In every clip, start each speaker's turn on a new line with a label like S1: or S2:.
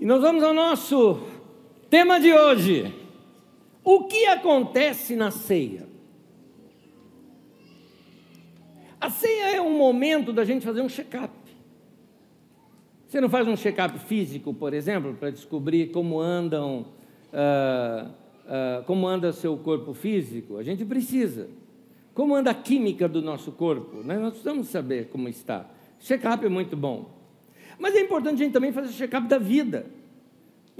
S1: E nós vamos ao nosso tema de hoje. O que acontece na ceia? A ceia é um momento da gente fazer um check-up. Você não faz um check-up físico, por exemplo, para descobrir como andam, uh, uh, como anda seu corpo físico? A gente precisa. Como anda a química do nosso corpo? Né? Nós precisamos saber como está. Check-up é muito bom. Mas é importante a gente também fazer check-up da vida.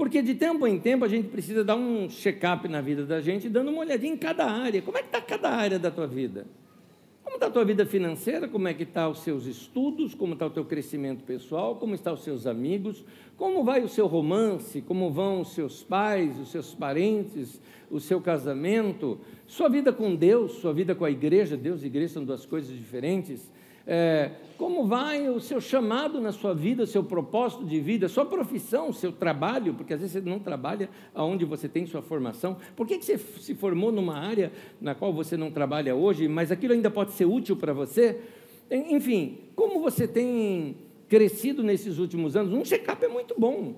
S1: Porque de tempo em tempo a gente precisa dar um check-up na vida da gente, dando uma olhadinha em cada área. Como é que está cada área da tua vida? Como está a tua vida financeira? Como é que estão tá os seus estudos? Como está o teu crescimento pessoal? Como estão os seus amigos? Como vai o seu romance? Como vão os seus pais, os seus parentes, o seu casamento? Sua vida com Deus, sua vida com a igreja? Deus e igreja são duas coisas diferentes. É, como vai o seu chamado na sua vida, o seu propósito de vida, sua profissão, seu trabalho, porque às vezes você não trabalha onde você tem sua formação. Por que, que você se formou numa área na qual você não trabalha hoje, mas aquilo ainda pode ser útil para você? Enfim, como você tem crescido nesses últimos anos? Um check-up é muito bom.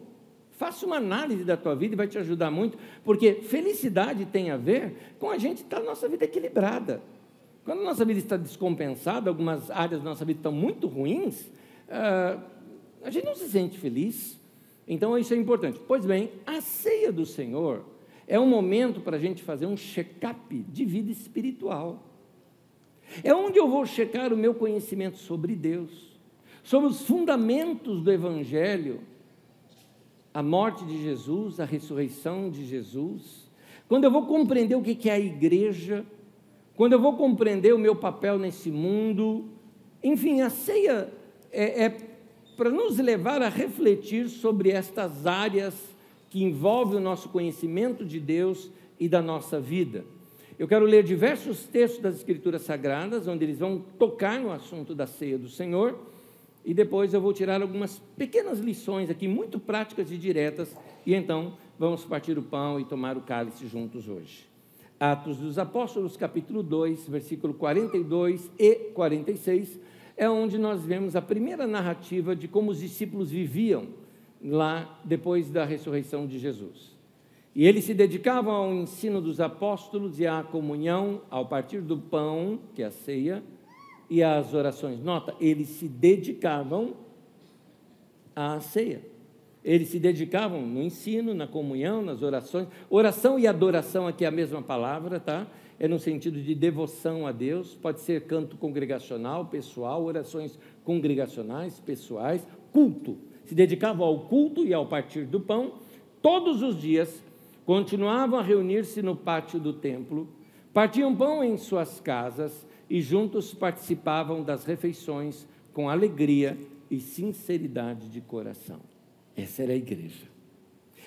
S1: Faça uma análise da tua vida e vai te ajudar muito, porque felicidade tem a ver com a gente estar tá, nossa vida equilibrada. Quando a nossa vida está descompensada, algumas áreas da nossa vida estão muito ruins, uh, a gente não se sente feliz. Então, isso é importante. Pois bem, a ceia do Senhor é um momento para a gente fazer um check-up de vida espiritual. É onde eu vou checar o meu conhecimento sobre Deus, sobre os fundamentos do Evangelho, a morte de Jesus, a ressurreição de Jesus. Quando eu vou compreender o que é a igreja, quando eu vou compreender o meu papel nesse mundo, enfim, a ceia é, é para nos levar a refletir sobre estas áreas que envolvem o nosso conhecimento de Deus e da nossa vida. Eu quero ler diversos textos das Escrituras Sagradas, onde eles vão tocar no assunto da ceia do Senhor, e depois eu vou tirar algumas pequenas lições aqui, muito práticas e diretas, e então vamos partir o pão e tomar o cálice juntos hoje. Atos dos Apóstolos, capítulo 2, versículo 42 e 46, é onde nós vemos a primeira narrativa de como os discípulos viviam lá depois da ressurreição de Jesus. E eles se dedicavam ao ensino dos apóstolos e à comunhão, ao partir do pão, que é a ceia, e às orações. Nota, eles se dedicavam à ceia. Eles se dedicavam no ensino, na comunhão, nas orações. Oração e adoração aqui é a mesma palavra, tá? É no sentido de devoção a Deus, pode ser canto congregacional, pessoal, orações congregacionais, pessoais, culto. Se dedicavam ao culto e ao partir do pão, todos os dias continuavam a reunir-se no pátio do templo, partiam pão em suas casas e juntos participavam das refeições com alegria e sinceridade de coração. Essa era a igreja.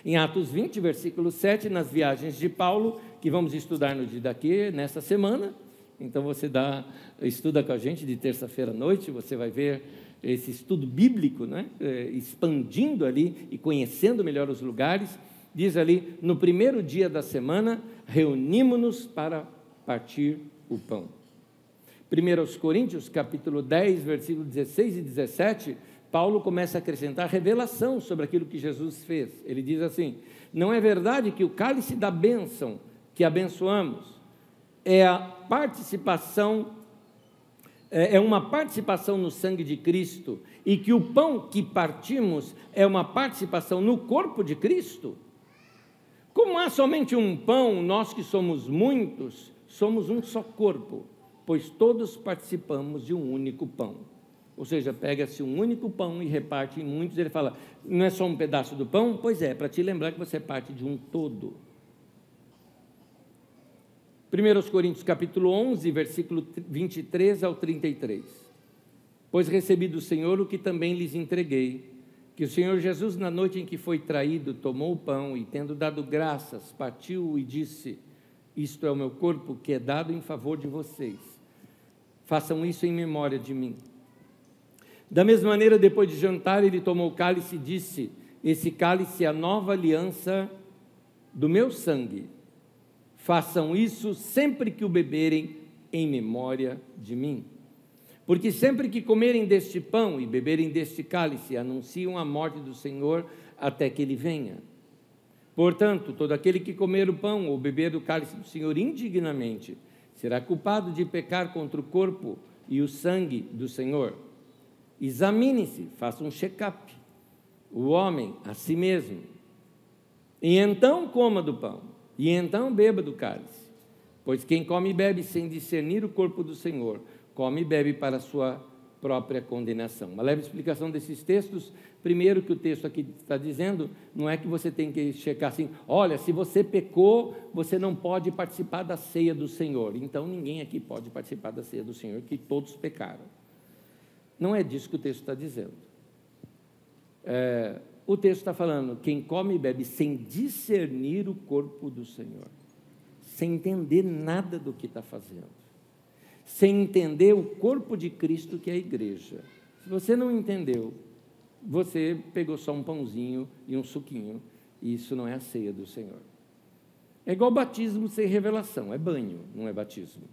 S1: Em Atos 20, versículo 7, nas viagens de Paulo, que vamos estudar no dia daqui, nessa semana. Então você dá, estuda com a gente de terça-feira à noite, você vai ver esse estudo bíblico, né? É, expandindo ali e conhecendo melhor os lugares. Diz ali, no primeiro dia da semana, reunimos-nos para partir o pão. 1 Coríntios, capítulo 10, versículo 16 e 17, Paulo começa a acrescentar revelação sobre aquilo que Jesus fez. Ele diz assim: Não é verdade que o cálice da bênção que abençoamos é a participação, é, é uma participação no sangue de Cristo e que o pão que partimos é uma participação no corpo de Cristo? Como há somente um pão, nós que somos muitos, somos um só corpo, pois todos participamos de um único pão. Ou seja, pega-se um único pão e reparte em muitos. Ele fala: não é só um pedaço do pão? Pois é, para te lembrar que você é parte de um todo. 1 Coríntios capítulo 11, versículo 23 ao 33. Pois recebi do Senhor o que também lhes entreguei, que o Senhor Jesus, na noite em que foi traído, tomou o pão e, tendo dado graças, partiu e disse: Isto é o meu corpo que é dado em favor de vocês. Façam isso em memória de mim. Da mesma maneira, depois de jantar, ele tomou o cálice e disse: Esse cálice é a nova aliança do meu sangue. Façam isso sempre que o beberem em memória de mim. Porque sempre que comerem deste pão e beberem deste cálice, anunciam a morte do Senhor até que ele venha. Portanto, todo aquele que comer o pão ou beber do cálice do Senhor indignamente será culpado de pecar contra o corpo e o sangue do Senhor. Examine-se, faça um check-up, o homem a si mesmo. E então coma do pão, e então beba do cálice. Pois quem come e bebe sem discernir o corpo do Senhor, come e bebe para a sua própria condenação. Uma leve explicação desses textos. Primeiro, que o texto aqui está dizendo, não é que você tem que checar assim, olha, se você pecou, você não pode participar da ceia do Senhor. Então, ninguém aqui pode participar da ceia do Senhor, que todos pecaram. Não é disso que o texto está dizendo. É, o texto está falando, quem come e bebe sem discernir o corpo do Senhor, sem entender nada do que está fazendo sem entender o corpo de Cristo que é a igreja. Se você não entendeu, você pegou só um pãozinho e um suquinho, e isso não é a ceia do Senhor. É igual batismo sem revelação, é banho, não é batismo.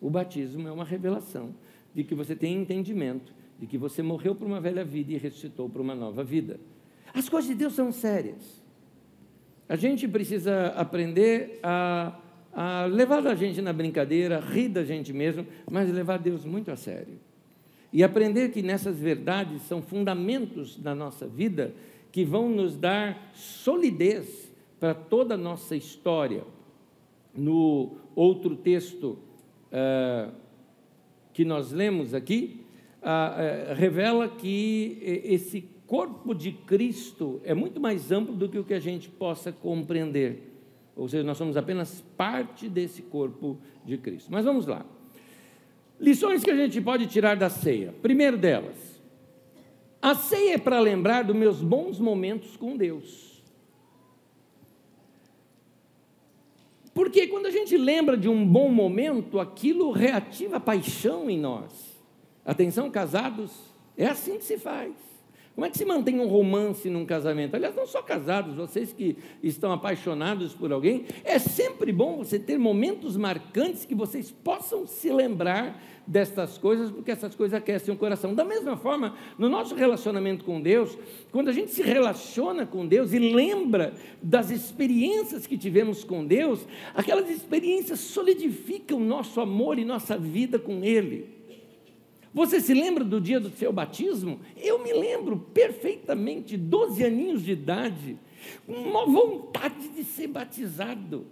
S1: O batismo é uma revelação de que você tem entendimento, de que você morreu para uma velha vida e ressuscitou para uma nova vida. As coisas de Deus são sérias. A gente precisa aprender a a levar a gente na brincadeira, rir da gente mesmo, mas levar Deus muito a sério. E aprender que nessas verdades são fundamentos da nossa vida que vão nos dar solidez para toda a nossa história. No outro texto uh, que nós lemos aqui, uh, uh, revela que esse corpo de Cristo é muito mais amplo do que o que a gente possa compreender. Ou seja, nós somos apenas parte desse corpo de Cristo. Mas vamos lá. Lições que a gente pode tirar da ceia. Primeiro delas, a ceia é para lembrar dos meus bons momentos com Deus. Porque quando a gente lembra de um bom momento, aquilo reativa paixão em nós. Atenção, casados, é assim que se faz. Como é que se mantém um romance num casamento? Aliás, não só casados, vocês que estão apaixonados por alguém, é sempre bom você ter momentos marcantes que vocês possam se lembrar destas coisas, porque essas coisas aquecem o coração. Da mesma forma, no nosso relacionamento com Deus, quando a gente se relaciona com Deus e lembra das experiências que tivemos com Deus, aquelas experiências solidificam nosso amor e nossa vida com Ele. Você se lembra do dia do seu batismo? Eu me lembro perfeitamente, 12 aninhos de idade, uma vontade de ser batizado.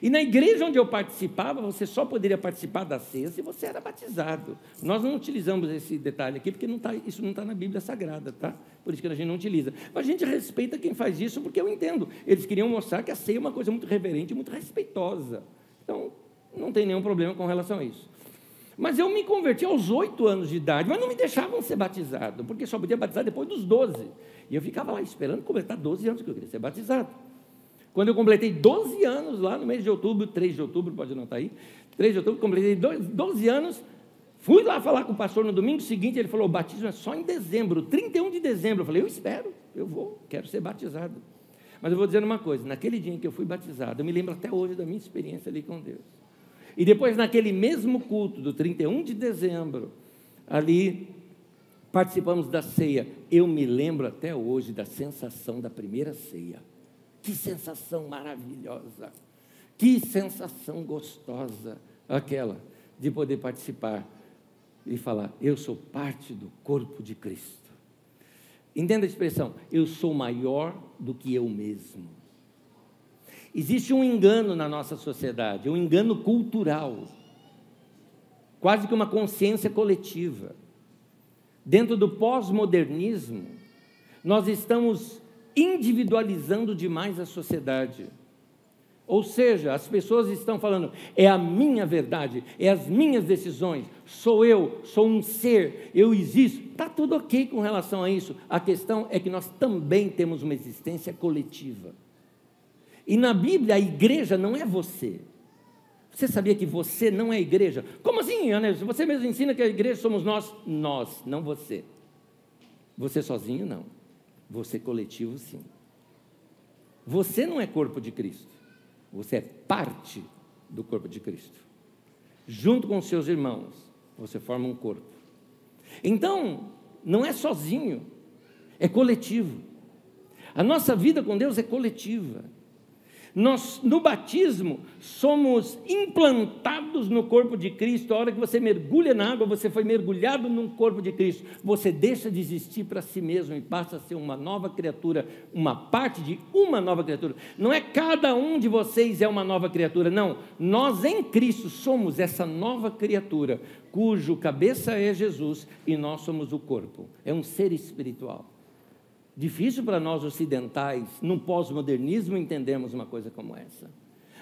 S1: E na igreja onde eu participava, você só poderia participar da ceia se você era batizado. Nós não utilizamos esse detalhe aqui, porque não tá, isso não está na Bíblia Sagrada, tá? Por isso que a gente não utiliza. Mas a gente respeita quem faz isso, porque eu entendo. Eles queriam mostrar que a ceia é uma coisa muito reverente, muito respeitosa. Então, não tem nenhum problema com relação a isso. Mas eu me converti aos oito anos de idade, mas não me deixavam ser batizado, porque só podia batizar depois dos doze. E eu ficava lá esperando completar 12 anos que eu queria ser batizado. Quando eu completei 12 anos, lá no mês de outubro, 3 de outubro, pode anotar aí, 3 de outubro, completei 12 anos, fui lá falar com o pastor no domingo seguinte, ele falou, o batismo é só em dezembro, 31 de dezembro. Eu falei, eu espero, eu vou, quero ser batizado. Mas eu vou dizer uma coisa, naquele dia em que eu fui batizado, eu me lembro até hoje da minha experiência ali com Deus. E depois, naquele mesmo culto do 31 de dezembro, ali participamos da ceia. Eu me lembro até hoje da sensação da primeira ceia. Que sensação maravilhosa! Que sensação gostosa aquela de poder participar e falar: Eu sou parte do corpo de Cristo. Entenda a expressão: Eu sou maior do que eu mesmo. Existe um engano na nossa sociedade, um engano cultural, quase que uma consciência coletiva. Dentro do pós-modernismo, nós estamos individualizando demais a sociedade. Ou seja, as pessoas estão falando, é a minha verdade, é as minhas decisões, sou eu, sou um ser, eu existo. Está tudo ok com relação a isso. A questão é que nós também temos uma existência coletiva. E na Bíblia, a igreja não é você. Você sabia que você não é igreja? Como assim, Anésio? Você mesmo ensina que a igreja somos nós? Nós, não você. Você sozinho, não. Você coletivo, sim. Você não é corpo de Cristo. Você é parte do corpo de Cristo. Junto com seus irmãos, você forma um corpo. Então, não é sozinho, é coletivo. A nossa vida com Deus é coletiva. Nós, no batismo, somos implantados no corpo de Cristo. A hora que você mergulha na água, você foi mergulhado no corpo de Cristo. Você deixa de existir para si mesmo e passa a ser uma nova criatura, uma parte de uma nova criatura. Não é cada um de vocês é uma nova criatura, não. Nós em Cristo somos essa nova criatura, cujo cabeça é Jesus e nós somos o corpo. É um ser espiritual. Difícil para nós ocidentais, no pós-modernismo, entendermos uma coisa como essa.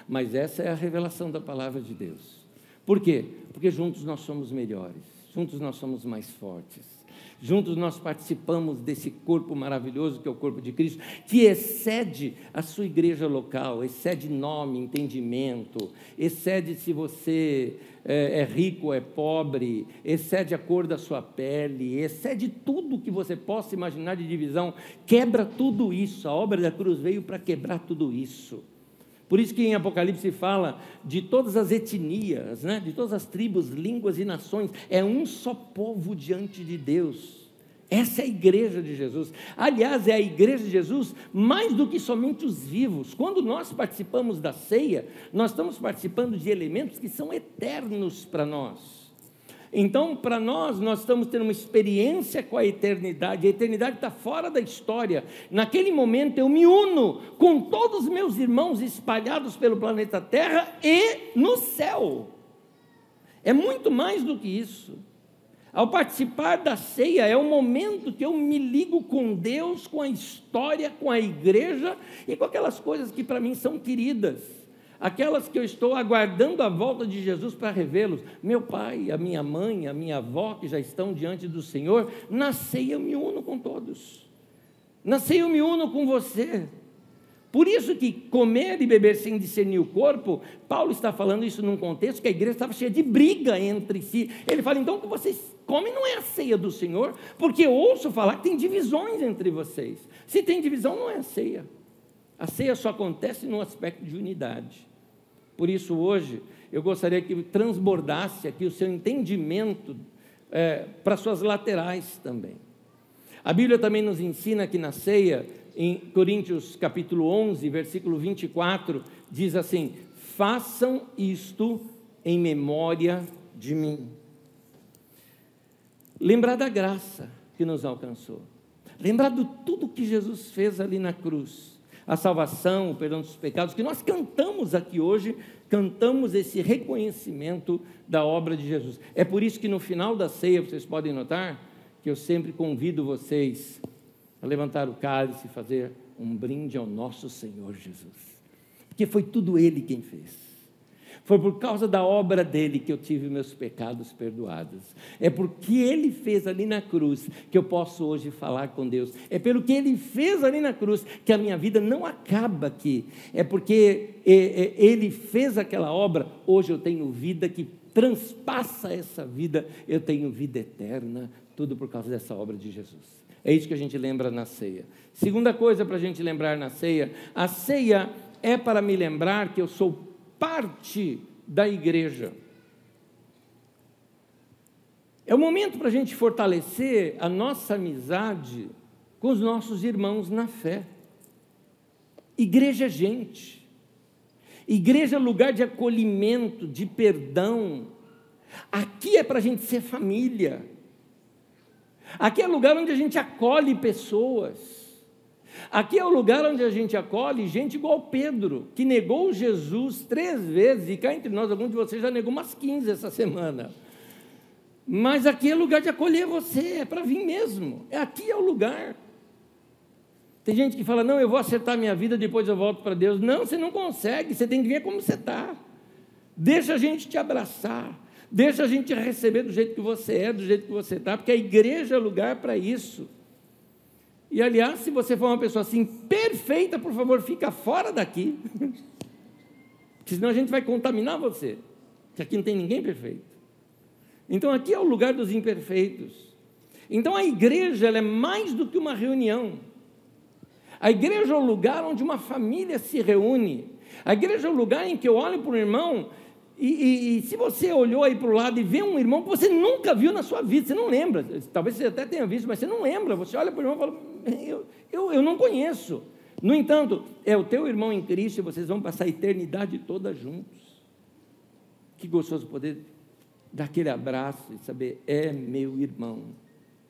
S1: Mas essa é a revelação da palavra de Deus. Por quê? Porque juntos nós somos melhores, juntos nós somos mais fortes. Juntos nós participamos desse corpo maravilhoso que é o corpo de Cristo, que excede a sua igreja local, excede nome, entendimento, excede se você é, é rico ou é pobre, excede a cor da sua pele, excede tudo que você possa imaginar de divisão, quebra tudo isso. A obra da cruz veio para quebrar tudo isso. Por isso que em Apocalipse fala de todas as etnias, né? de todas as tribos, línguas e nações, é um só povo diante de Deus. Essa é a igreja de Jesus. Aliás, é a igreja de Jesus mais do que somente os vivos. Quando nós participamos da ceia, nós estamos participando de elementos que são eternos para nós. Então, para nós, nós estamos tendo uma experiência com a eternidade. A eternidade está fora da história. Naquele momento, eu me uno com todos os meus irmãos espalhados pelo planeta Terra e no céu. É muito mais do que isso. Ao participar da ceia, é o momento que eu me ligo com Deus, com a história, com a igreja e com aquelas coisas que para mim são queridas aquelas que eu estou aguardando a volta de Jesus para revê-los. Meu pai, a minha mãe, a minha avó, que já estão diante do Senhor, na ceia eu me uno com todos. Na ceia eu me uno com você. Por isso que comer e beber sem discernir o corpo, Paulo está falando isso num contexto que a igreja estava cheia de briga entre si. Ele fala, então, que vocês comem não é a ceia do Senhor, porque eu ouço falar que tem divisões entre vocês. Se tem divisão, não é a ceia. A ceia só acontece no aspecto de unidade. Por isso, hoje, eu gostaria que transbordasse aqui o seu entendimento é, para suas laterais também. A Bíblia também nos ensina que na ceia, em Coríntios capítulo 11, versículo 24, diz assim: Façam isto em memória de mim. Lembrar da graça que nos alcançou. Lembrar de tudo que Jesus fez ali na cruz a salvação, o perdão dos pecados, que nós cantamos aqui hoje, cantamos esse reconhecimento da obra de Jesus. É por isso que no final da ceia, vocês podem notar, que eu sempre convido vocês a levantar o cálice e fazer um brinde ao nosso Senhor Jesus. Porque foi tudo Ele quem fez. Foi por causa da obra dele que eu tive meus pecados perdoados. É porque ele fez ali na cruz que eu posso hoje falar com Deus. É pelo que ele fez ali na cruz que a minha vida não acaba aqui. É porque é, é, ele fez aquela obra, hoje eu tenho vida que transpassa essa vida, eu tenho vida eterna, tudo por causa dessa obra de Jesus. É isso que a gente lembra na ceia. Segunda coisa para a gente lembrar na ceia: a ceia é para me lembrar que eu sou parte da igreja. É o momento para a gente fortalecer a nossa amizade com os nossos irmãos na fé. Igreja é gente. Igreja é lugar de acolhimento, de perdão. Aqui é para a gente ser família. Aqui é lugar onde a gente acolhe pessoas. Aqui é o lugar onde a gente acolhe gente igual Pedro, que negou Jesus três vezes, e cá entre nós, alguns de vocês já negou umas 15 essa semana. Mas aqui é lugar de acolher você, é para vir mesmo. É aqui é o lugar. Tem gente que fala: "Não, eu vou acertar minha vida, depois eu volto para Deus". Não, você não consegue, você tem que ver como você está. Deixa a gente te abraçar. Deixa a gente receber do jeito que você é, do jeito que você está, porque a igreja é lugar para isso. E aliás, se você for uma pessoa assim perfeita, por favor, fica fora daqui. Porque senão a gente vai contaminar você. Que aqui não tem ninguém perfeito. Então aqui é o lugar dos imperfeitos. Então a igreja é mais do que uma reunião. A igreja é o lugar onde uma família se reúne. A igreja é o lugar em que eu olho para o irmão E, e, e, se você olhou aí para o lado e vê um irmão que você nunca viu na sua vida, você não lembra, talvez você até tenha visto, mas você não lembra, você olha para o irmão e fala, eu, eu, eu não conheço. No entanto, é o teu irmão em Cristo e vocês vão passar a eternidade toda juntos. Que gostoso poder dar aquele abraço e saber, é meu irmão,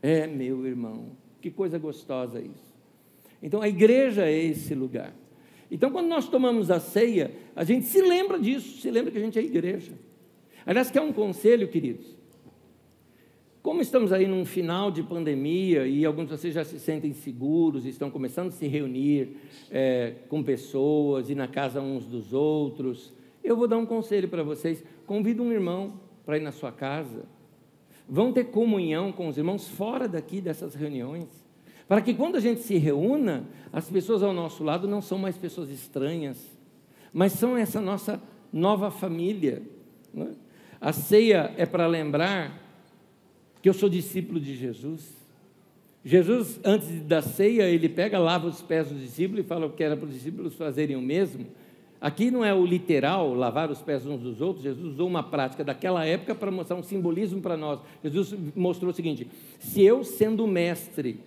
S1: é meu irmão. Que coisa gostosa isso. Então a igreja é esse lugar. Então, quando nós tomamos a ceia, a gente se lembra disso, se lembra que a gente é igreja. Aliás, quer um conselho, queridos? Como estamos aí num final de pandemia e alguns de vocês já se sentem seguros, estão começando a se reunir é, com pessoas e na casa uns dos outros, eu vou dar um conselho para vocês. Convida um irmão para ir na sua casa. Vão ter comunhão com os irmãos fora daqui dessas reuniões. Para que quando a gente se reúna, as pessoas ao nosso lado não são mais pessoas estranhas, mas são essa nossa nova família. Né? A ceia é para lembrar que eu sou discípulo de Jesus. Jesus, antes da ceia, ele pega, lava os pés dos discípulos e fala que era para os discípulos fazerem o mesmo. Aqui não é o literal, lavar os pés uns dos outros, Jesus usou uma prática daquela época para mostrar um simbolismo para nós. Jesus mostrou o seguinte: se eu, sendo mestre,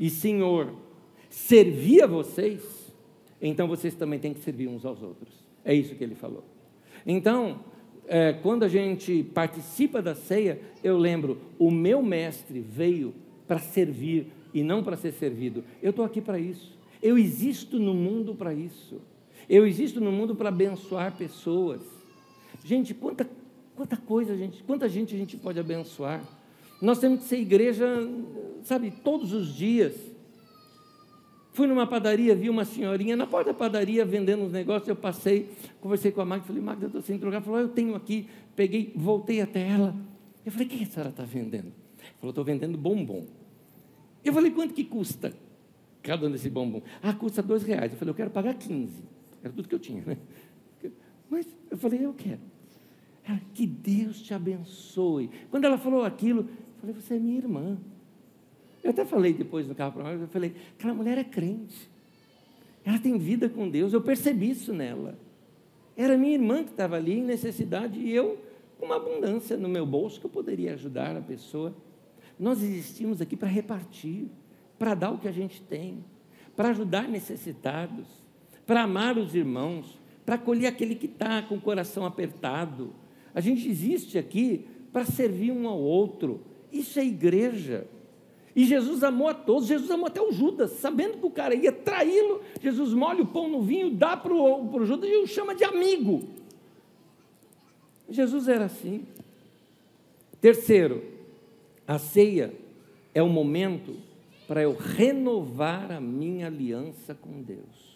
S1: e Senhor servir a vocês, então vocês também têm que servir uns aos outros. É isso que ele falou. Então, é, quando a gente participa da ceia, eu lembro: o meu mestre veio para servir e não para ser servido. Eu estou aqui para isso. Eu existo no mundo para isso. Eu existo no mundo para abençoar pessoas. Gente, quanta, quanta coisa, gente, quanta gente a gente pode abençoar. Nós temos que ser igreja, sabe, todos os dias. Fui numa padaria, vi uma senhorinha na porta da padaria vendendo uns negócios. Eu passei, conversei com a Magda, falei, Magda, eu estou sem trocar. Falou, eu tenho aqui. Peguei, voltei até ela. Eu falei, o que a senhora está vendendo? Falou, estou vendendo bombom. Eu falei, quanto que custa cada um desse bombom? Ah, custa dois reais. Eu falei, eu quero pagar 15. Era tudo que eu tinha, né? Mas eu falei, eu quero. Ela, que Deus te abençoe. Quando ela falou aquilo, Falei, você é minha irmã. Eu até falei depois no carro para ela, eu falei, aquela mulher é crente. Ela tem vida com Deus, eu percebi isso nela. Era minha irmã que estava ali em necessidade e eu, com uma abundância no meu bolso, que eu poderia ajudar a pessoa. Nós existimos aqui para repartir, para dar o que a gente tem, para ajudar necessitados, para amar os irmãos, para acolher aquele que está com o coração apertado. A gente existe aqui para servir um ao outro, isso é igreja. E Jesus amou a todos, Jesus amou até o Judas, sabendo que o cara ia traí-lo, Jesus molha o pão no vinho, dá para o Judas e o chama de amigo. Jesus era assim. Terceiro, a ceia é o momento para eu renovar a minha aliança com Deus.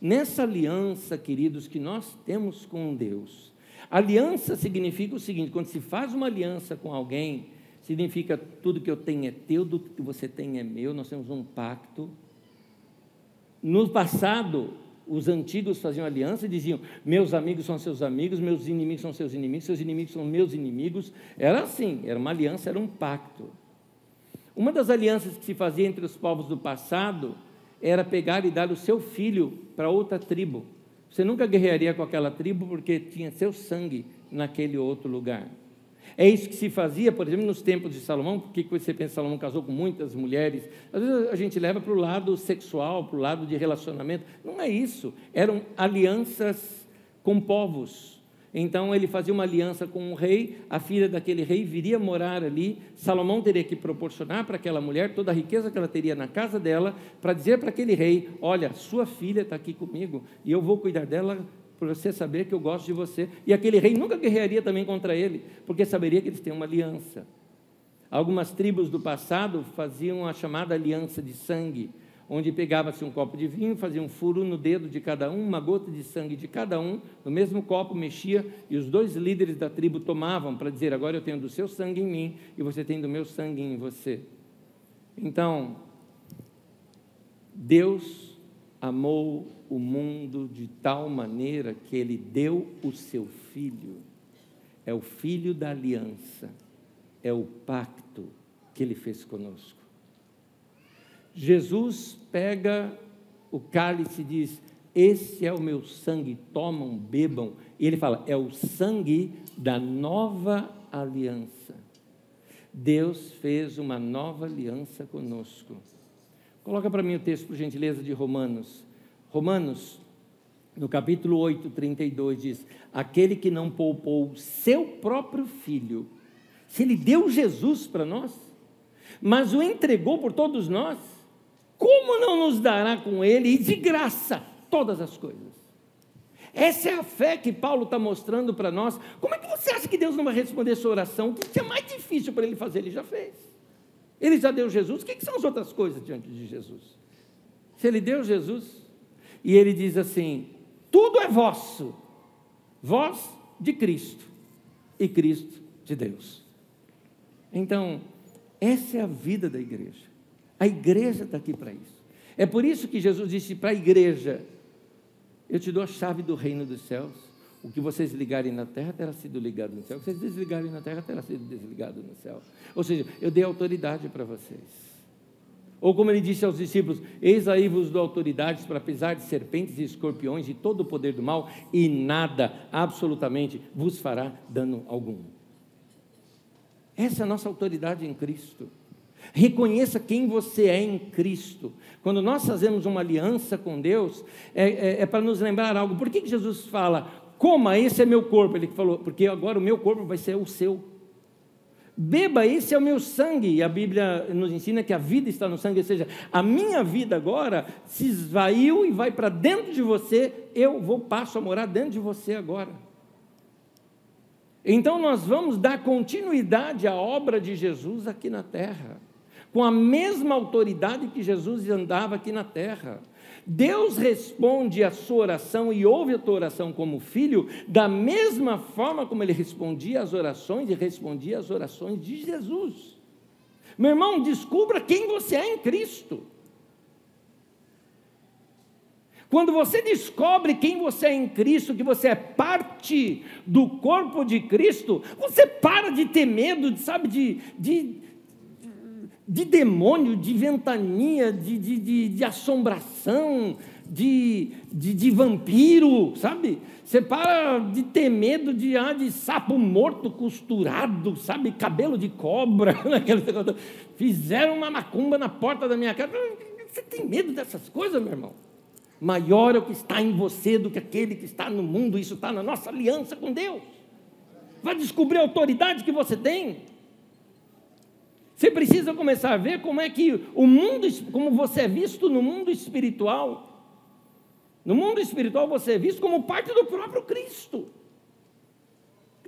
S1: Nessa aliança, queridos, que nós temos com Deus, Aliança significa o seguinte: quando se faz uma aliança com alguém, significa tudo que eu tenho é teu, tudo que você tem é meu, nós temos um pacto. No passado, os antigos faziam aliança e diziam: meus amigos são seus amigos, meus inimigos são seus inimigos, seus inimigos são meus inimigos. Era assim, era uma aliança, era um pacto. Uma das alianças que se fazia entre os povos do passado era pegar e dar o seu filho para outra tribo. Você nunca guerrearia com aquela tribo porque tinha seu sangue naquele outro lugar. É isso que se fazia, por exemplo, nos tempos de Salomão, porque você pensa Salomão casou com muitas mulheres. Às vezes a gente leva para o lado sexual, para o lado de relacionamento. Não é isso. Eram alianças com povos. Então ele fazia uma aliança com um rei, a filha daquele rei viria morar ali. Salomão teria que proporcionar para aquela mulher toda a riqueza que ela teria na casa dela, para dizer para aquele rei: Olha, sua filha está aqui comigo e eu vou cuidar dela por você saber que eu gosto de você. E aquele rei nunca guerrearia também contra ele, porque saberia que eles têm uma aliança. Algumas tribos do passado faziam a chamada aliança de sangue onde pegava-se um copo de vinho, fazia um furo no dedo de cada um, uma gota de sangue de cada um, no mesmo copo mexia, e os dois líderes da tribo tomavam para dizer: Agora eu tenho do seu sangue em mim e você tem do meu sangue em você. Então, Deus amou o mundo de tal maneira que ele deu o seu filho. É o filho da aliança, é o pacto que ele fez conosco. Jesus pega o cálice e diz: Esse é o meu sangue, tomam, bebam. E ele fala: é o sangue da nova aliança. Deus fez uma nova aliança conosco. Coloca para mim o texto, por gentileza, de Romanos. Romanos, no capítulo 8, 32, diz: Aquele que não poupou seu próprio filho, se ele deu Jesus para nós, mas o entregou por todos nós, como não nos dará com ele e de graça todas as coisas? Essa é a fé que Paulo está mostrando para nós. Como é que você acha que Deus não vai responder sua oração? O que é mais difícil para ele fazer, ele já fez. Ele já deu Jesus, o que, que são as outras coisas diante de Jesus? Se ele deu Jesus, e ele diz assim: tudo é vosso, vós de Cristo e Cristo de Deus. Então, essa é a vida da igreja. A igreja está aqui para isso. É por isso que Jesus disse para a igreja: Eu te dou a chave do reino dos céus. O que vocês ligarem na terra terá sido ligado no céu. O que vocês desligarem na terra terá sido desligado no céu. Ou seja, eu dei autoridade para vocês. Ou como ele disse aos discípulos: Eis aí vos dou autoridades para pisar de serpentes e escorpiões e todo o poder do mal, e nada, absolutamente, vos fará dano algum. Essa é a nossa autoridade em Cristo. Reconheça quem você é em Cristo. Quando nós fazemos uma aliança com Deus, é, é, é para nos lembrar algo. Por que, que Jesus fala, coma, esse é meu corpo? Ele falou, porque agora o meu corpo vai ser o seu. Beba, esse é o meu sangue. E a Bíblia nos ensina que a vida está no sangue, ou seja, a minha vida agora se esvaiu e vai para dentro de você, eu vou passo a morar dentro de você agora. Então nós vamos dar continuidade à obra de Jesus aqui na terra, com a mesma autoridade que Jesus andava aqui na terra. Deus responde a sua oração e ouve a tua oração como filho, da mesma forma como ele respondia às orações e respondia às orações de Jesus. Meu irmão, descubra quem você é em Cristo. Quando você descobre quem você é em Cristo, que você é parte do corpo de Cristo, você para de ter medo, sabe, de, de, de demônio, de ventania, de, de, de, de assombração, de, de, de, vampiro, sabe? Você para de ter medo de, ah, de sapo morto costurado, sabe? Cabelo de cobra. Fizeram uma macumba na porta da minha casa. Você tem medo dessas coisas, meu irmão? Maior é o que está em você do que aquele que está no mundo. Isso está na nossa aliança com Deus. Vai descobrir a autoridade que você tem. Você precisa começar a ver como é que o mundo, como você é visto no mundo espiritual. No mundo espiritual você é visto como parte do próprio Cristo.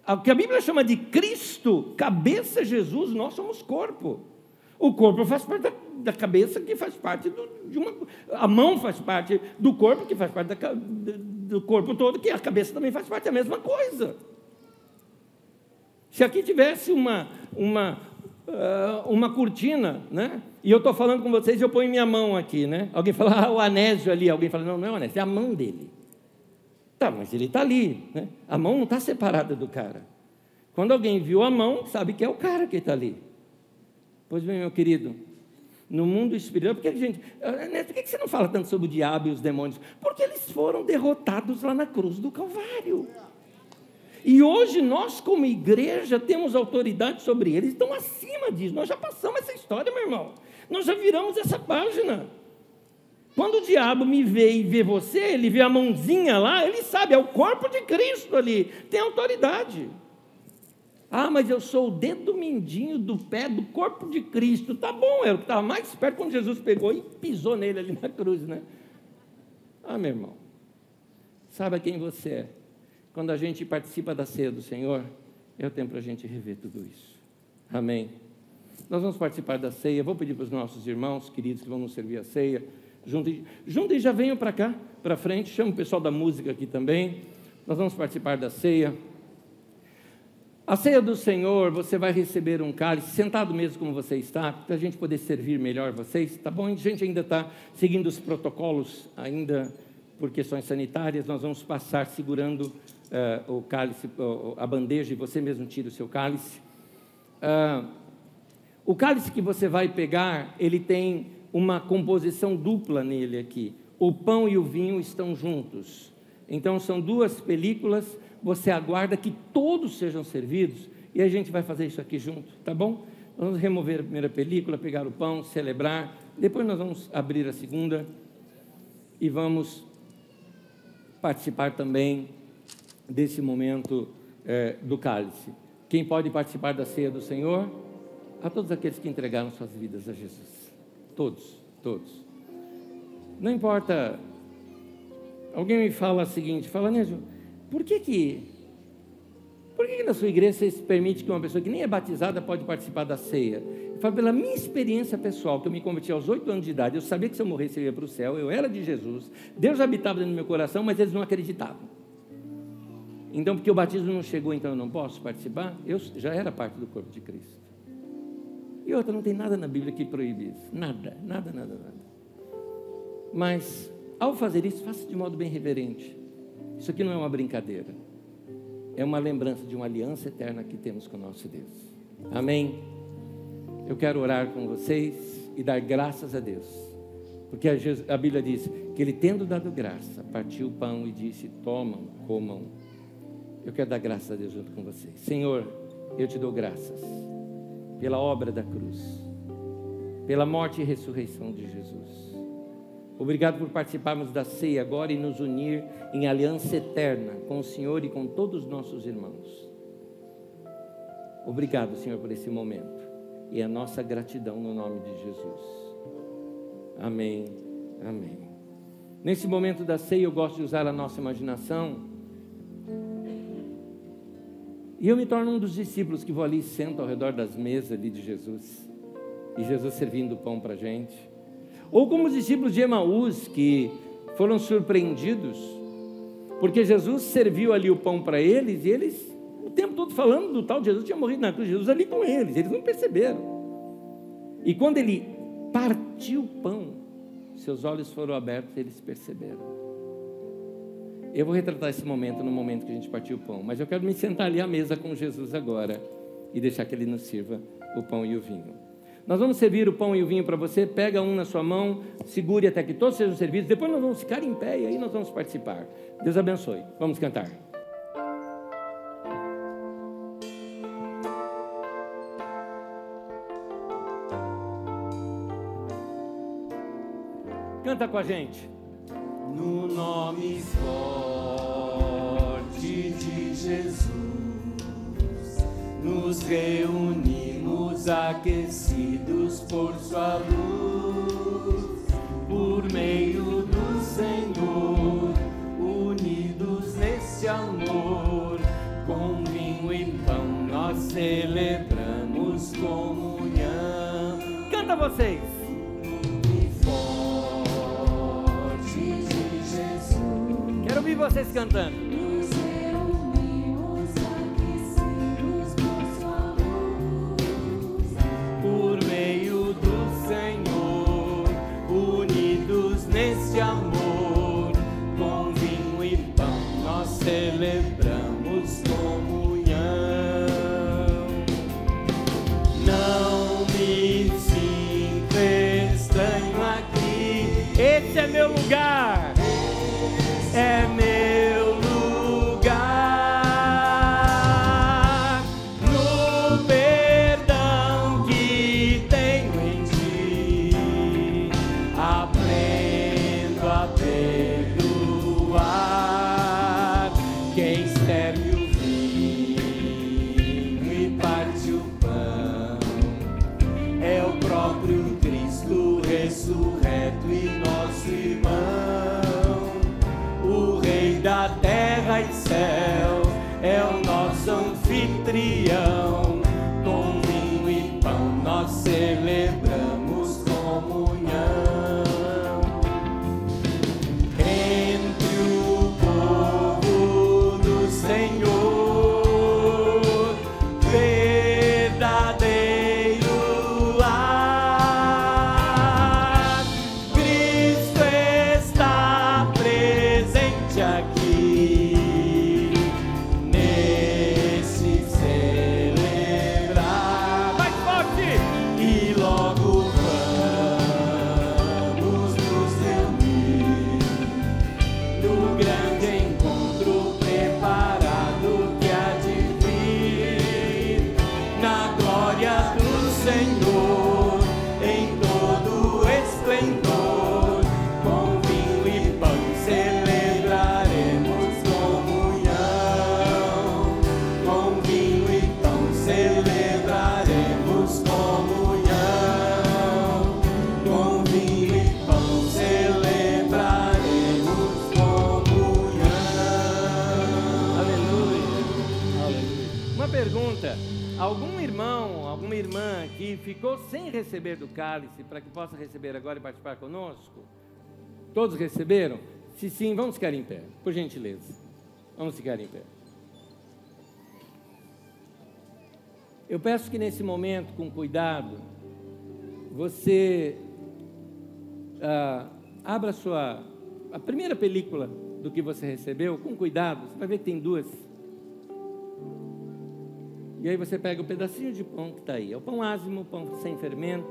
S1: O que a Bíblia chama de Cristo, cabeça Jesus, nós somos corpo. O corpo faz parte da, da cabeça, que faz parte do, de uma. A mão faz parte do corpo, que faz parte da, do corpo todo, que a cabeça também faz parte da mesma coisa. Se aqui tivesse uma, uma, uh, uma cortina, né? E eu estou falando com vocês e eu ponho minha mão aqui, né? Alguém fala, ah, o anésio ali. Alguém fala, não, não é o anésio, é a mão dele. Tá, mas ele está ali, né? A mão não está separada do cara. Quando alguém viu a mão, sabe que é o cara que está ali. Pois bem, meu querido, no mundo espiritual, por que, gente, Neto, por que você não fala tanto sobre o diabo e os demônios? Porque eles foram derrotados lá na cruz do Calvário. E hoje nós, como igreja, temos autoridade sobre eles, estão acima disso. Nós já passamos essa história, meu irmão. Nós já viramos essa página. Quando o diabo me vê e vê você, ele vê a mãozinha lá, ele sabe, é o corpo de Cristo ali, tem autoridade. Ah, mas eu sou o dedo mindinho do pé do corpo de Cristo. Tá bom, eu estava mais perto quando Jesus pegou e pisou nele ali na cruz, né? Ah, meu irmão, sabe quem você é? Quando a gente participa da ceia do Senhor, é o tempo para a gente rever tudo isso. Amém. Nós vamos participar da ceia. Vou pedir para os nossos irmãos queridos que vão nos servir a ceia. Juntem, juntem já venham para cá, para frente. Chama o pessoal da música aqui também. Nós vamos participar da ceia. A ceia do Senhor, você vai receber um cálice, sentado mesmo como você está, para a gente poder servir melhor vocês, tá bom? A gente ainda está seguindo os protocolos, ainda por questões sanitárias, nós vamos passar segurando uh, o cálice, uh, a bandeja, e você mesmo tira o seu cálice. Uh, o cálice que você vai pegar, ele tem uma composição dupla nele aqui. O pão e o vinho estão juntos. Então, são duas películas você aguarda que todos sejam servidos e a gente vai fazer isso aqui junto, tá bom? Vamos remover a primeira película, pegar o pão, celebrar. Depois nós vamos abrir a segunda e vamos participar também desse momento é, do cálice. Quem pode participar da ceia do Senhor? A todos aqueles que entregaram suas vidas a Jesus. Todos, todos. Não importa. Alguém me fala o seguinte: fala, Nésio, por que que por que, que na sua igreja você permite que uma pessoa que nem é batizada pode participar da ceia? Eu falo pela minha experiência pessoal, que eu me converti aos oito anos de idade, eu sabia que se eu morresse eu ia para o céu, eu era de Jesus, Deus habitava dentro do meu coração, mas eles não acreditavam. Então, porque o batismo não chegou, então eu não posso participar, eu já era parte do corpo de Cristo. E outra, não tem nada na Bíblia que proíbe isso. Nada, nada, nada, nada. Mas, ao fazer isso, faça de modo bem reverente. Isso aqui não é uma brincadeira é uma lembrança de uma aliança eterna que temos com o nosso Deus. Amém? Eu quero orar com vocês e dar graças a Deus, porque a, Bíblia diz que ele, tendo dado graça, partiu o pão e disse: Tomam, comam. Eu quero dar graças a Deus junto com vocês. Senhor, eu te dou graças pela obra da cruz, pela morte e ressurreição de Jesus Obrigado por participarmos da ceia agora e nos unir em aliança eterna com o Senhor e com todos os nossos irmãos. Obrigado, Senhor, por esse momento e a nossa gratidão no nome de Jesus. Amém. Amém. Nesse momento da ceia, eu gosto de usar a nossa imaginação. E eu me torno um dos discípulos que vou ali e sento ao redor das mesas ali de Jesus. E Jesus servindo o pão para a gente. Ou como os discípulos de Emaús, que foram surpreendidos, porque Jesus serviu ali o pão para eles, e eles, o tempo todo falando do tal de Jesus, tinha morrido na cruz, Jesus ali com eles, eles não perceberam. E quando ele partiu o pão, seus olhos foram abertos e eles perceberam. Eu vou retratar esse momento no momento que a gente partiu o pão, mas eu quero me sentar ali à mesa com Jesus agora e deixar que ele nos sirva o pão e o vinho. Nós vamos servir o pão e o vinho para você. Pega um na sua mão, segure até que todos sejam servidos. Depois nós vamos ficar em pé e aí nós vamos participar. Deus abençoe. Vamos cantar. Canta com a gente.
S2: No nome forte de Jesus, nos reunimos aquecidos por sua luz, por meio do Senhor, unidos nesse amor, com vinho e pão nós celebramos comunhão.
S1: Canta vocês! Vocês cantando. até pergunta: algum irmão, alguma irmã que ficou sem receber do cálice para que possa receber agora e participar conosco? Todos receberam? Se sim, vamos ficar em pé, por gentileza. Vamos ficar em pé. Eu peço que nesse momento, com cuidado, você ah, abra a sua a primeira película do que você recebeu, com cuidado. Você vai ver que tem duas. E aí você pega o pedacinho de pão que está aí. É o pão ázimo, pão sem fermento.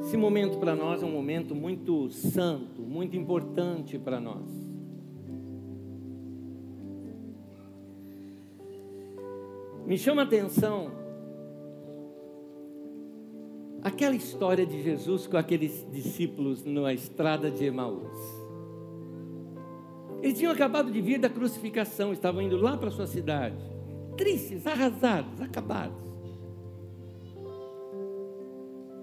S1: Esse momento para nós é um momento muito santo, muito importante para nós. Me chama a atenção aquela história de Jesus com aqueles discípulos na estrada de Emaús. Eles tinham acabado de vir da crucificação, estavam indo lá para sua cidade, tristes, arrasados, acabados.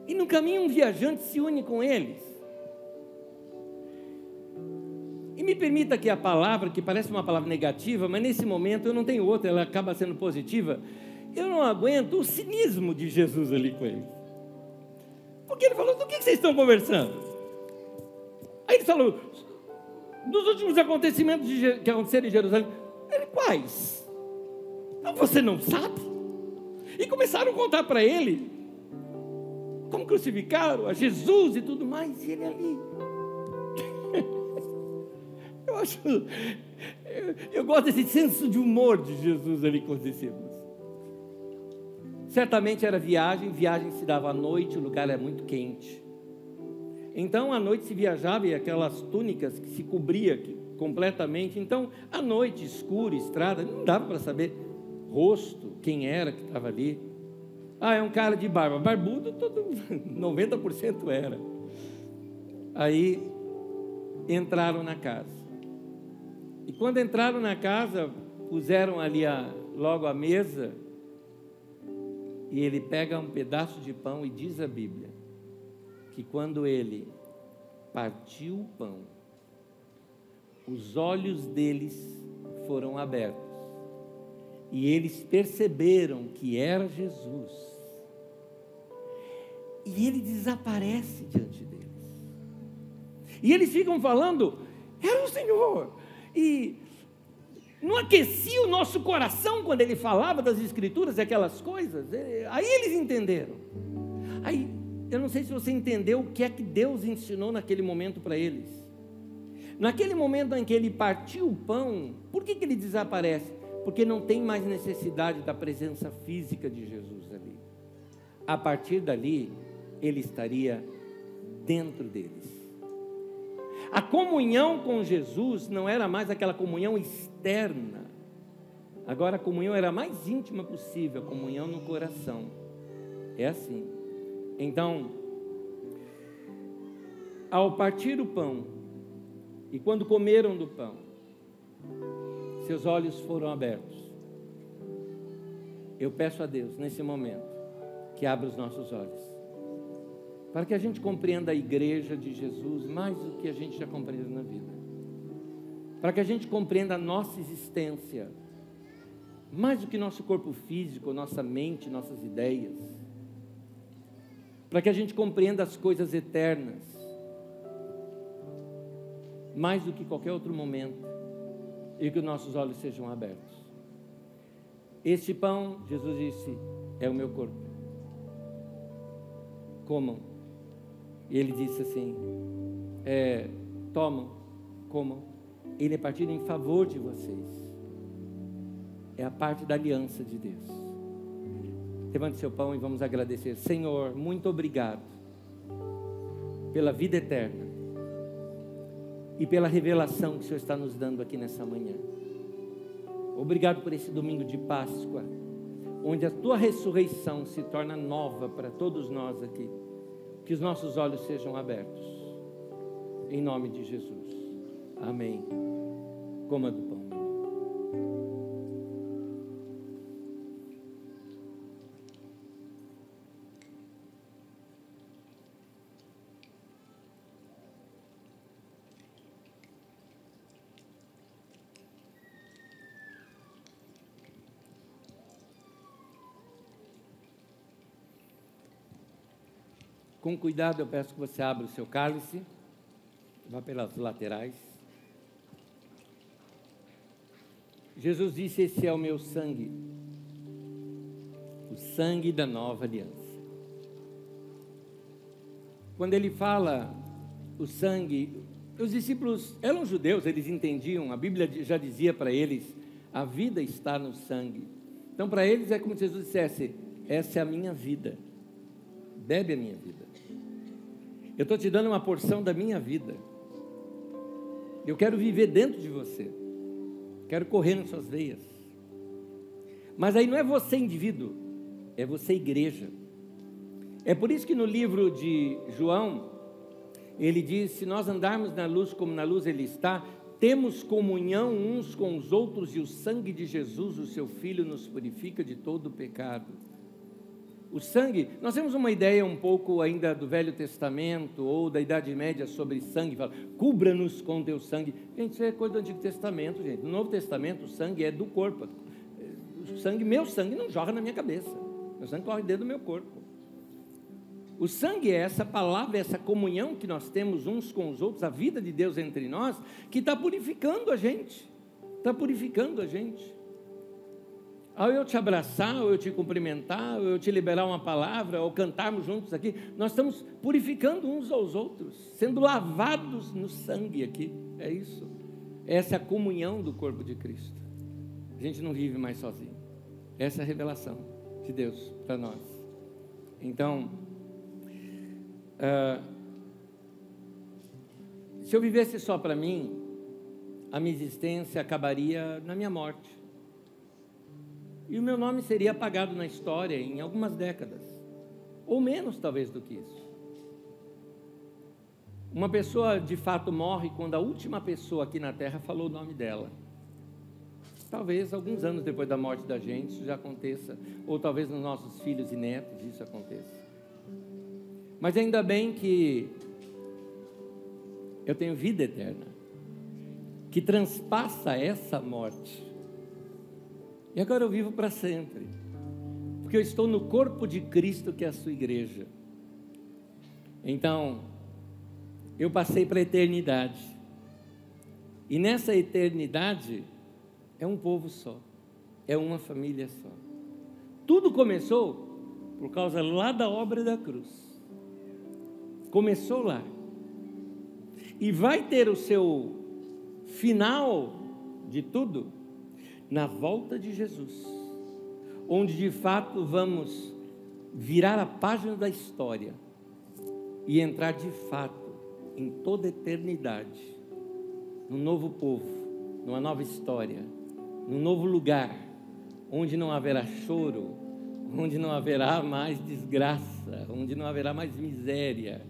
S1: E no caminho um viajante se une com eles. E me permita que a palavra, que parece uma palavra negativa, mas nesse momento eu não tenho outra, ela acaba sendo positiva. Eu não aguento o cinismo de Jesus ali com eles. Porque ele falou: do que vocês estão conversando? Aí ele falou: dos últimos acontecimentos que aconteceram em Jerusalém. Ele, quais? Não, você não sabe? E começaram a contar para ele como crucificaram a Jesus e tudo mais, e ele ali. Eu acho. Eu, eu gosto desse senso de humor de Jesus ali com os discípulos. Certamente era viagem, viagem se dava à noite, o lugar era muito quente. Então, à noite se viajava e aquelas túnicas que se cobria completamente. Então, à noite, escuro, estrada, não dava para saber rosto, quem era que estava ali. Ah, é um cara de barba. Barbudo, todo, 90% era. Aí, entraram na casa. E quando entraram na casa, puseram ali a, logo a mesa, e ele pega um pedaço de pão e diz a Bíblia que quando ele partiu o pão, os olhos deles foram abertos e eles perceberam que era Jesus. E ele desaparece diante deles. E eles ficam falando, era o Senhor. E não aquecia o nosso coração quando ele falava das escrituras e aquelas coisas. Aí eles entenderam. Aí, eu não sei se você entendeu o que é que Deus ensinou naquele momento para eles. Naquele momento em que ele partiu o pão, por que, que ele desaparece? Porque não tem mais necessidade da presença física de Jesus ali. A partir dali, ele estaria dentro deles. A comunhão com Jesus não era mais aquela comunhão externa. Agora a comunhão era a mais íntima possível, a comunhão no coração. É assim. Então, ao partir o pão, e quando comeram do pão, seus olhos foram abertos. Eu peço a Deus, nesse momento, que abra os nossos olhos para que a gente compreenda a igreja de Jesus mais do que a gente já compreende na vida. Para que a gente compreenda a nossa existência, mais do que nosso corpo físico, nossa mente, nossas ideias. Para que a gente compreenda as coisas eternas, mais do que qualquer outro momento, e que os nossos olhos sejam abertos. Este pão, Jesus disse, é o meu corpo. Comam. E ele disse assim: é, tomam, comam. Ele é partido em favor de vocês. É a parte da aliança de Deus. Levante seu pão e vamos agradecer. Senhor, muito obrigado pela vida eterna e pela revelação que o Senhor está nos dando aqui nessa manhã. Obrigado por esse domingo de Páscoa, onde a tua ressurreição se torna nova para todos nós aqui. Que os nossos olhos sejam abertos. Em nome de Jesus. Amém. Coma do pão. Com cuidado, eu peço que você abra o seu cálice, vá pelas laterais. Jesus disse: Esse é o meu sangue, o sangue da nova aliança. Quando ele fala o sangue, os discípulos eram judeus, eles entendiam, a Bíblia já dizia para eles: a vida está no sangue. Então, para eles é como se Jesus dissesse: Essa é a minha vida, bebe a minha vida. Eu estou te dando uma porção da minha vida. Eu quero viver dentro de você. Quero correr nas suas veias. Mas aí não é você indivíduo, é você igreja. É por isso que no livro de João, ele diz: se nós andarmos na luz como na luz ele está, temos comunhão uns com os outros e o sangue de Jesus, o seu Filho, nos purifica de todo pecado. O sangue, nós temos uma ideia um pouco ainda do Velho Testamento ou da Idade Média sobre sangue, fala, cubra-nos com teu sangue. Gente, isso é coisa do Antigo Testamento, gente. No Novo Testamento, o sangue é do corpo. O sangue, meu sangue não joga na minha cabeça. Meu sangue corre dentro do meu corpo. O sangue é essa palavra, essa comunhão que nós temos uns com os outros, a vida de Deus entre nós, que está purificando a gente. Está purificando a gente. Ao eu te abraçar, ou eu te cumprimentar, ou eu te liberar uma palavra, ou cantarmos juntos aqui, nós estamos purificando uns aos outros, sendo lavados no sangue aqui. É isso. Essa é a comunhão do corpo de Cristo. A gente não vive mais sozinho. Essa é a revelação de Deus para nós. Então, uh, se eu vivesse só para mim, a minha existência acabaria na minha morte e o meu nome seria apagado na história em algumas décadas, ou menos talvez do que isso. Uma pessoa de fato morre quando a última pessoa aqui na Terra falou o nome dela. Talvez alguns anos depois da morte da gente isso já aconteça, ou talvez nos nossos filhos e netos isso aconteça. Mas ainda bem que eu tenho vida eterna, que transpassa essa morte. E agora eu vivo para sempre, porque eu estou no corpo de Cristo, que é a sua igreja. Então, eu passei para a eternidade, e nessa eternidade é um povo só, é uma família só. Tudo começou por causa lá da obra da cruz. Começou lá. E vai ter o seu final de tudo na volta de Jesus, onde de fato vamos virar a página da história e entrar de fato em toda a eternidade, num novo povo, numa nova história, num novo lugar, onde não haverá choro, onde não haverá mais desgraça, onde não haverá mais miséria.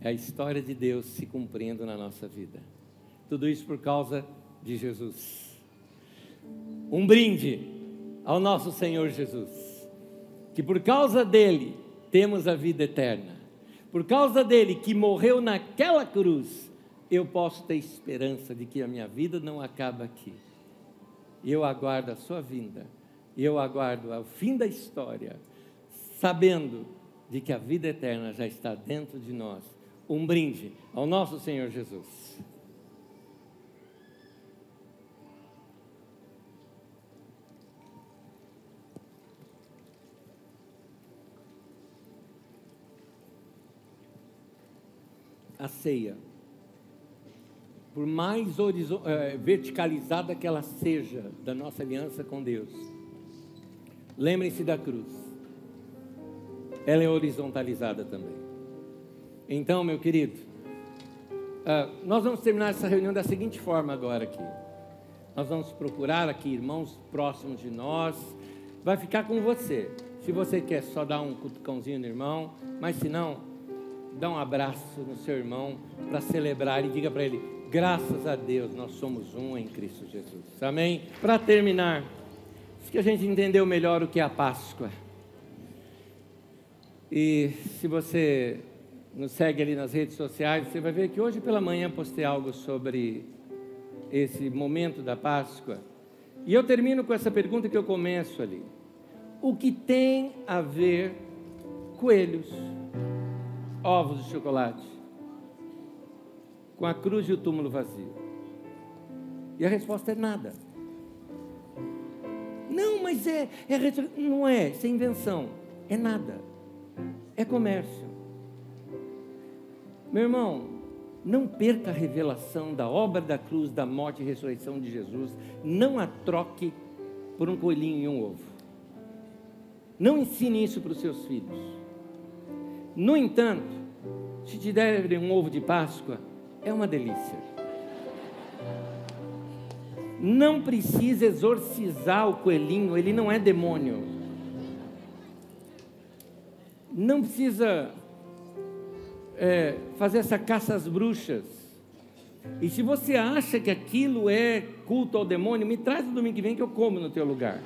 S1: É a história de Deus se cumprindo na nossa vida. Tudo isso por causa de Jesus um brinde ao nosso Senhor Jesus, que por causa dele temos a vida eterna, por causa dele que morreu naquela cruz, eu posso ter esperança de que a minha vida não acaba aqui. Eu aguardo a sua vinda, eu aguardo o fim da história, sabendo de que a vida eterna já está dentro de nós. Um brinde ao nosso Senhor Jesus. A ceia, por mais é, verticalizada que ela seja da nossa aliança com Deus, lembrem-se da cruz, ela é horizontalizada também. Então, meu querido, uh, nós vamos terminar essa reunião da seguinte forma agora aqui. Nós vamos procurar aqui irmãos próximos de nós. Vai ficar com você. Se você quer só dar um cutucãozinho no irmão, mas se não, dá um abraço no seu irmão para celebrar e diga para ele: graças a Deus nós somos um em Cristo Jesus. Amém? Para terminar, que a gente entendeu melhor o que é a Páscoa. E se você nos segue ali nas redes sociais, você vai ver que hoje pela manhã postei algo sobre esse momento da Páscoa. E eu termino com essa pergunta que eu começo ali: O que tem a ver coelhos, ovos de chocolate, com a cruz e o túmulo vazio? E a resposta é nada. Não, mas é, é não é, isso é invenção, é nada, é comércio. Meu irmão, não perca a revelação da obra da cruz, da morte e ressurreição de Jesus. Não a troque por um coelhinho e um ovo. Não ensine isso para os seus filhos. No entanto, se te derem um ovo de Páscoa, é uma delícia. Não precisa exorcizar o coelhinho, ele não é demônio. Não precisa é, fazer essa caça às bruxas. E se você acha que aquilo é culto ao demônio, me traz no domingo que vem que eu como no teu lugar.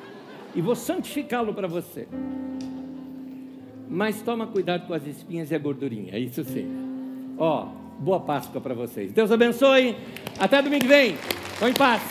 S1: E vou santificá-lo para você. Mas toma cuidado com as espinhas e a gordurinha, isso sim. Ó, boa Páscoa para vocês. Deus abençoe. Até domingo que vem. Vão em paz.